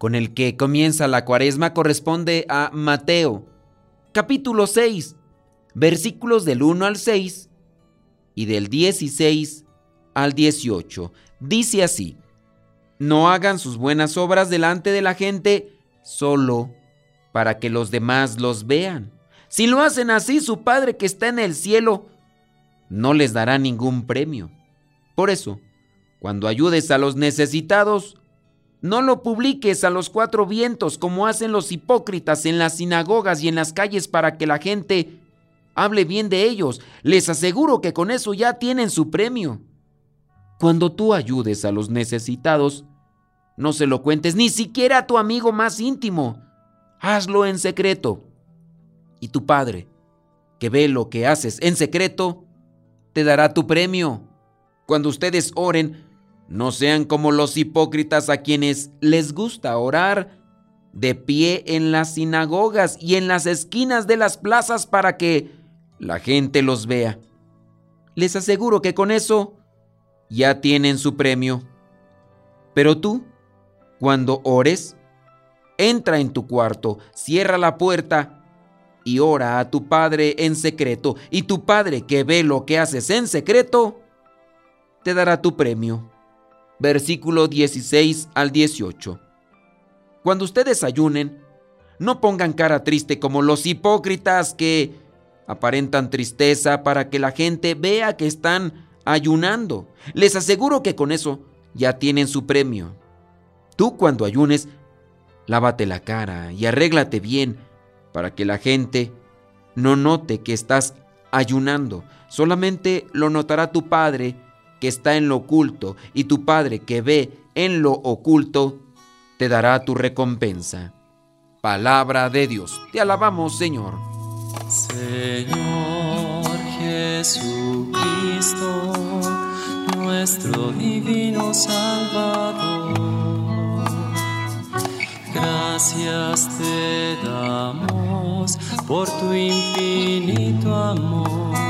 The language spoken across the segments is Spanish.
con el que comienza la cuaresma, corresponde a Mateo, capítulo 6, versículos del 1 al 6 y del 16 al 18. Dice así, no hagan sus buenas obras delante de la gente solo para que los demás los vean. Si lo hacen así, su Padre que está en el cielo no les dará ningún premio. Por eso, cuando ayudes a los necesitados, no lo publiques a los cuatro vientos como hacen los hipócritas en las sinagogas y en las calles para que la gente hable bien de ellos. Les aseguro que con eso ya tienen su premio. Cuando tú ayudes a los necesitados, no se lo cuentes ni siquiera a tu amigo más íntimo. Hazlo en secreto. Y tu padre, que ve lo que haces en secreto, te dará tu premio. Cuando ustedes oren, no sean como los hipócritas a quienes les gusta orar de pie en las sinagogas y en las esquinas de las plazas para que la gente los vea. Les aseguro que con eso ya tienen su premio. Pero tú, cuando ores, entra en tu cuarto, cierra la puerta y ora a tu Padre en secreto, y tu Padre que ve lo que haces en secreto, te dará tu premio. Versículo 16 al 18. Cuando ustedes ayunen, no pongan cara triste como los hipócritas que aparentan tristeza para que la gente vea que están ayunando. Les aseguro que con eso ya tienen su premio. Tú cuando ayunes, lávate la cara y arréglate bien para que la gente no note que estás ayunando. Solamente lo notará tu Padre que está en lo oculto, y tu Padre que ve en lo oculto, te dará tu recompensa. Palabra de Dios. Te alabamos, Señor. Señor Jesucristo, nuestro divino Salvador. Gracias te damos por tu infinito amor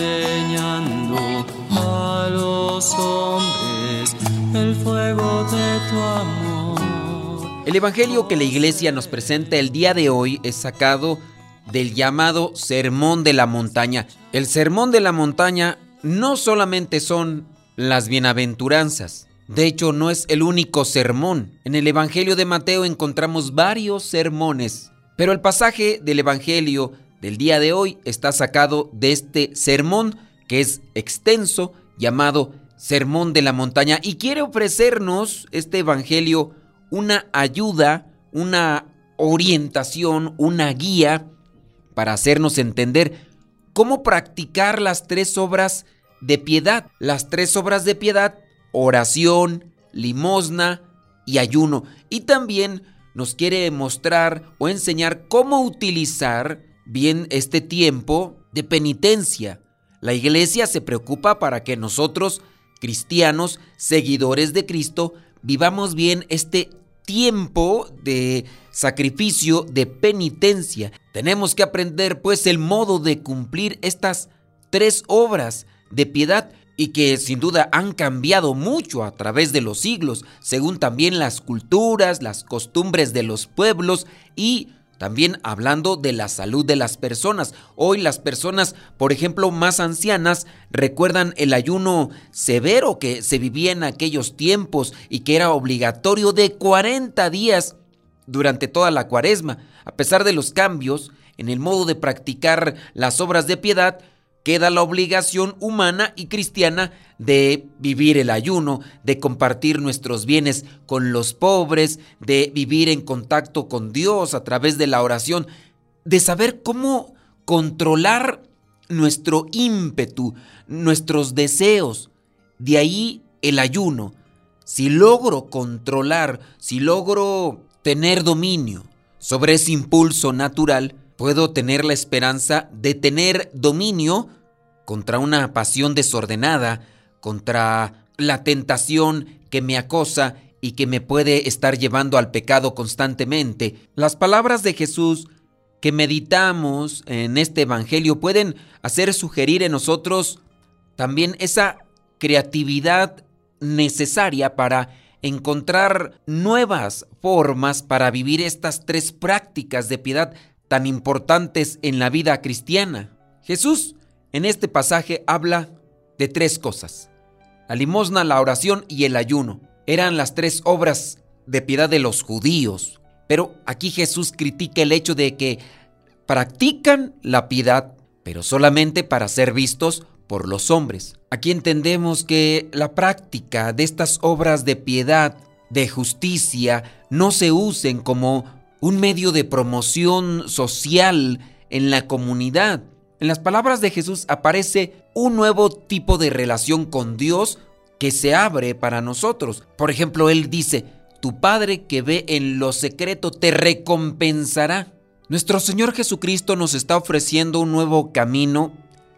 enseñando a los hombres el fuego de tu amor. El Evangelio que la iglesia nos presenta el día de hoy es sacado del llamado Sermón de la Montaña. El Sermón de la Montaña no solamente son las bienaventuranzas, de hecho, no es el único sermón. En el Evangelio de Mateo encontramos varios sermones, pero el pasaje del Evangelio del día de hoy está sacado de este sermón que es extenso llamado Sermón de la Montaña y quiere ofrecernos este Evangelio una ayuda, una orientación, una guía para hacernos entender cómo practicar las tres obras de piedad. Las tres obras de piedad, oración, limosna y ayuno. Y también nos quiere mostrar o enseñar cómo utilizar bien este tiempo de penitencia. La iglesia se preocupa para que nosotros, cristianos, seguidores de Cristo, vivamos bien este tiempo de sacrificio, de penitencia. Tenemos que aprender pues el modo de cumplir estas tres obras de piedad y que sin duda han cambiado mucho a través de los siglos, según también las culturas, las costumbres de los pueblos y también hablando de la salud de las personas. Hoy las personas, por ejemplo, más ancianas, recuerdan el ayuno severo que se vivía en aquellos tiempos y que era obligatorio de 40 días durante toda la cuaresma. A pesar de los cambios en el modo de practicar las obras de piedad, queda la obligación humana y cristiana de vivir el ayuno, de compartir nuestros bienes con los pobres, de vivir en contacto con Dios a través de la oración, de saber cómo controlar nuestro ímpetu, nuestros deseos. De ahí el ayuno. Si logro controlar, si logro tener dominio sobre ese impulso natural, puedo tener la esperanza de tener dominio contra una pasión desordenada, contra la tentación que me acosa y que me puede estar llevando al pecado constantemente. Las palabras de Jesús que meditamos en este Evangelio pueden hacer sugerir en nosotros también esa creatividad necesaria para encontrar nuevas formas para vivir estas tres prácticas de piedad tan importantes en la vida cristiana. Jesús en este pasaje habla de tres cosas. La limosna, la oración y el ayuno. Eran las tres obras de piedad de los judíos. Pero aquí Jesús critica el hecho de que practican la piedad, pero solamente para ser vistos por los hombres. Aquí entendemos que la práctica de estas obras de piedad, de justicia, no se usen como un medio de promoción social en la comunidad. En las palabras de Jesús aparece un nuevo tipo de relación con Dios que se abre para nosotros. Por ejemplo, Él dice, tu Padre que ve en lo secreto te recompensará. Nuestro Señor Jesucristo nos está ofreciendo un nuevo camino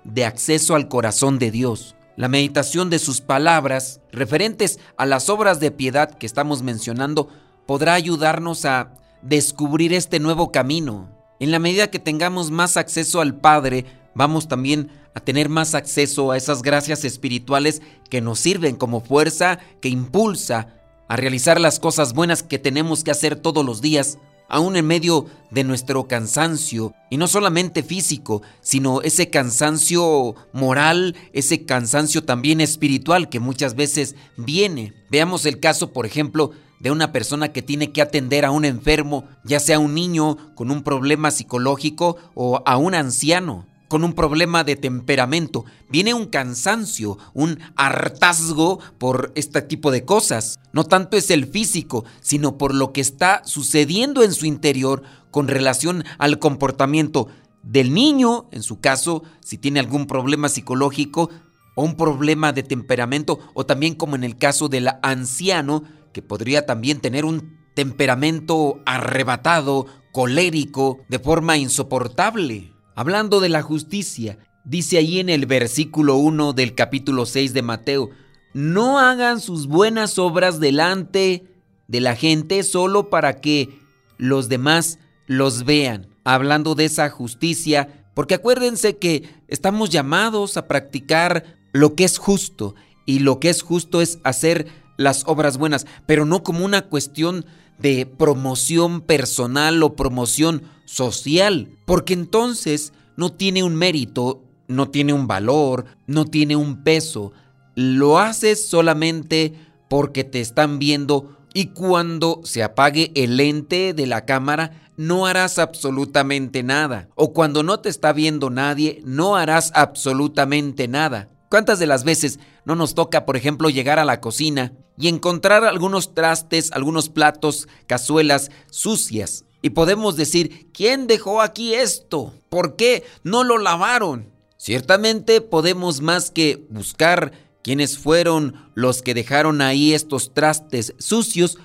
de acceso al corazón de Dios. La meditación de sus palabras referentes a las obras de piedad que estamos mencionando podrá ayudarnos a descubrir este nuevo camino. En la medida que tengamos más acceso al Padre, vamos también a tener más acceso a esas gracias espirituales que nos sirven como fuerza que impulsa a realizar las cosas buenas que tenemos que hacer todos los días, aún en medio de nuestro cansancio, y no solamente físico, sino ese cansancio moral, ese cansancio también espiritual que muchas veces viene. Veamos el caso, por ejemplo, de una persona que tiene que atender a un enfermo, ya sea un niño con un problema psicológico o a un anciano con un problema de temperamento. Viene un cansancio, un hartazgo por este tipo de cosas. No tanto es el físico, sino por lo que está sucediendo en su interior con relación al comportamiento del niño, en su caso, si tiene algún problema psicológico o un problema de temperamento, o también como en el caso del anciano, que podría también tener un temperamento arrebatado, colérico, de forma insoportable. Hablando de la justicia, dice ahí en el versículo 1 del capítulo 6 de Mateo, no hagan sus buenas obras delante de la gente solo para que los demás los vean. Hablando de esa justicia, porque acuérdense que estamos llamados a practicar lo que es justo y lo que es justo es hacer las obras buenas, pero no como una cuestión de promoción personal o promoción social, porque entonces no tiene un mérito, no tiene un valor, no tiene un peso. Lo haces solamente porque te están viendo y cuando se apague el lente de la cámara no harás absolutamente nada. O cuando no te está viendo nadie, no harás absolutamente nada. ¿Cuántas de las veces no nos toca, por ejemplo, llegar a la cocina y encontrar algunos trastes, algunos platos, cazuelas sucias? Y podemos decir, ¿quién dejó aquí esto? ¿Por qué no lo lavaron? Ciertamente podemos más que buscar quiénes fueron los que dejaron ahí estos trastes sucios,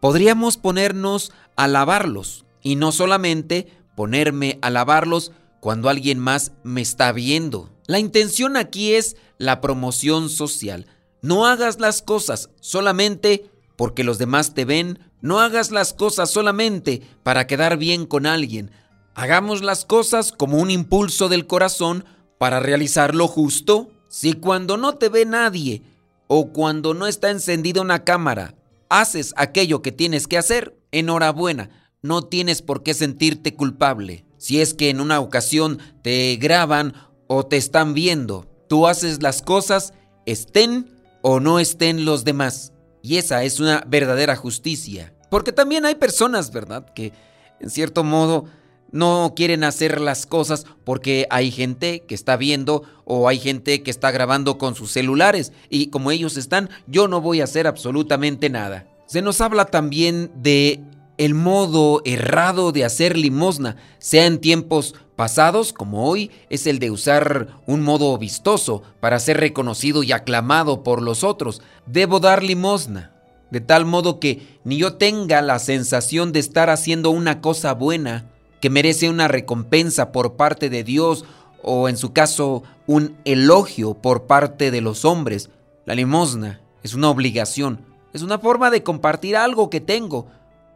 podríamos ponernos a lavarlos. Y no solamente ponerme a lavarlos cuando alguien más me está viendo. La intención aquí es la promoción social. No hagas las cosas solamente porque los demás te ven, no hagas las cosas solamente para quedar bien con alguien. Hagamos las cosas como un impulso del corazón para realizar lo justo. Si cuando no te ve nadie o cuando no está encendida una cámara, haces aquello que tienes que hacer, enhorabuena. no tienes por qué sentirte culpable. Si es que en una ocasión te graban o te están viendo, tú haces las cosas, estén o no estén los demás. Y esa es una verdadera justicia. Porque también hay personas, ¿verdad? Que en cierto modo no quieren hacer las cosas porque hay gente que está viendo o hay gente que está grabando con sus celulares y como ellos están, yo no voy a hacer absolutamente nada. Se nos habla también de el modo errado de hacer limosna, sea en tiempos pasados como hoy, es el de usar un modo vistoso para ser reconocido y aclamado por los otros. Debo dar limosna, de tal modo que ni yo tenga la sensación de estar haciendo una cosa buena, que merece una recompensa por parte de Dios o en su caso un elogio por parte de los hombres. La limosna es una obligación, es una forma de compartir algo que tengo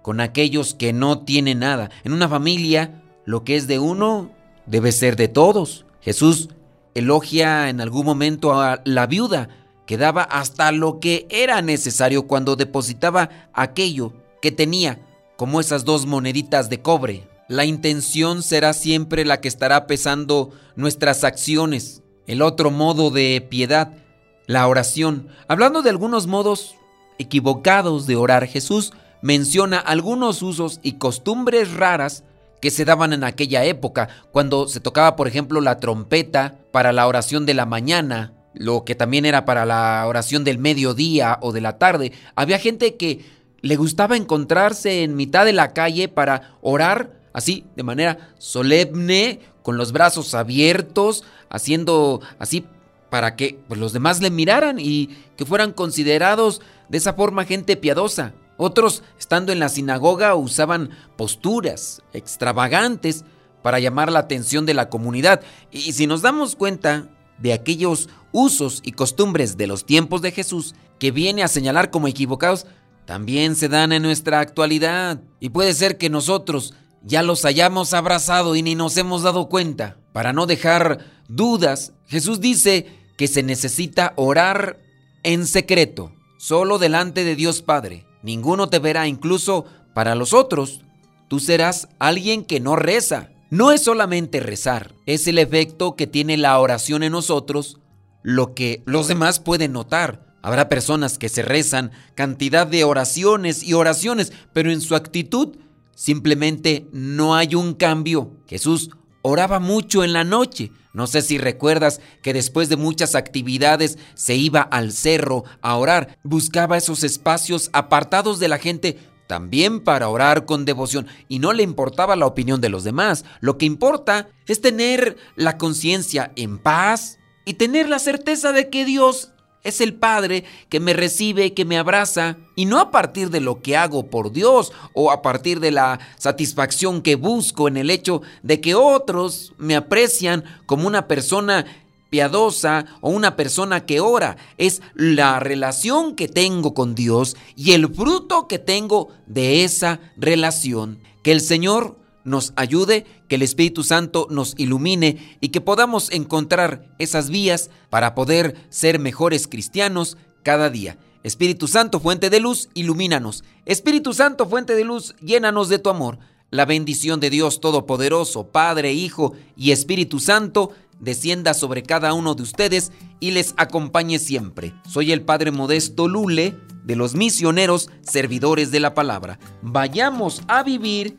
con aquellos que no tienen nada. En una familia, lo que es de uno debe ser de todos. Jesús elogia en algún momento a la viuda que daba hasta lo que era necesario cuando depositaba aquello que tenía, como esas dos moneditas de cobre. La intención será siempre la que estará pesando nuestras acciones. El otro modo de piedad, la oración. Hablando de algunos modos equivocados de orar, Jesús menciona algunos usos y costumbres raras que se daban en aquella época, cuando se tocaba, por ejemplo, la trompeta para la oración de la mañana, lo que también era para la oración del mediodía o de la tarde. Había gente que le gustaba encontrarse en mitad de la calle para orar así, de manera solemne, con los brazos abiertos, haciendo así para que pues, los demás le miraran y que fueran considerados de esa forma gente piadosa. Otros, estando en la sinagoga, usaban posturas extravagantes para llamar la atención de la comunidad. Y si nos damos cuenta de aquellos usos y costumbres de los tiempos de Jesús que viene a señalar como equivocados, también se dan en nuestra actualidad. Y puede ser que nosotros ya los hayamos abrazado y ni nos hemos dado cuenta. Para no dejar dudas, Jesús dice que se necesita orar en secreto, solo delante de Dios Padre. Ninguno te verá, incluso para los otros. Tú serás alguien que no reza. No es solamente rezar, es el efecto que tiene la oración en nosotros, lo que los demás pueden notar. Habrá personas que se rezan cantidad de oraciones y oraciones, pero en su actitud Simplemente no hay un cambio. Jesús oraba mucho en la noche. No sé si recuerdas que después de muchas actividades se iba al cerro a orar. Buscaba esos espacios apartados de la gente también para orar con devoción y no le importaba la opinión de los demás. Lo que importa es tener la conciencia en paz y tener la certeza de que Dios es el Padre que me recibe, que me abraza, y no a partir de lo que hago por Dios o a partir de la satisfacción que busco en el hecho de que otros me aprecian como una persona piadosa o una persona que ora. Es la relación que tengo con Dios y el fruto que tengo de esa relación. Que el Señor nos ayude, que el Espíritu Santo nos ilumine y que podamos encontrar esas vías para poder ser mejores cristianos cada día. Espíritu Santo, fuente de luz, ilumínanos. Espíritu Santo, fuente de luz, llénanos de tu amor. La bendición de Dios Todopoderoso, Padre, Hijo y Espíritu Santo, descienda sobre cada uno de ustedes y les acompañe siempre. Soy el Padre Modesto Lule de los misioneros servidores de la palabra. Vayamos a vivir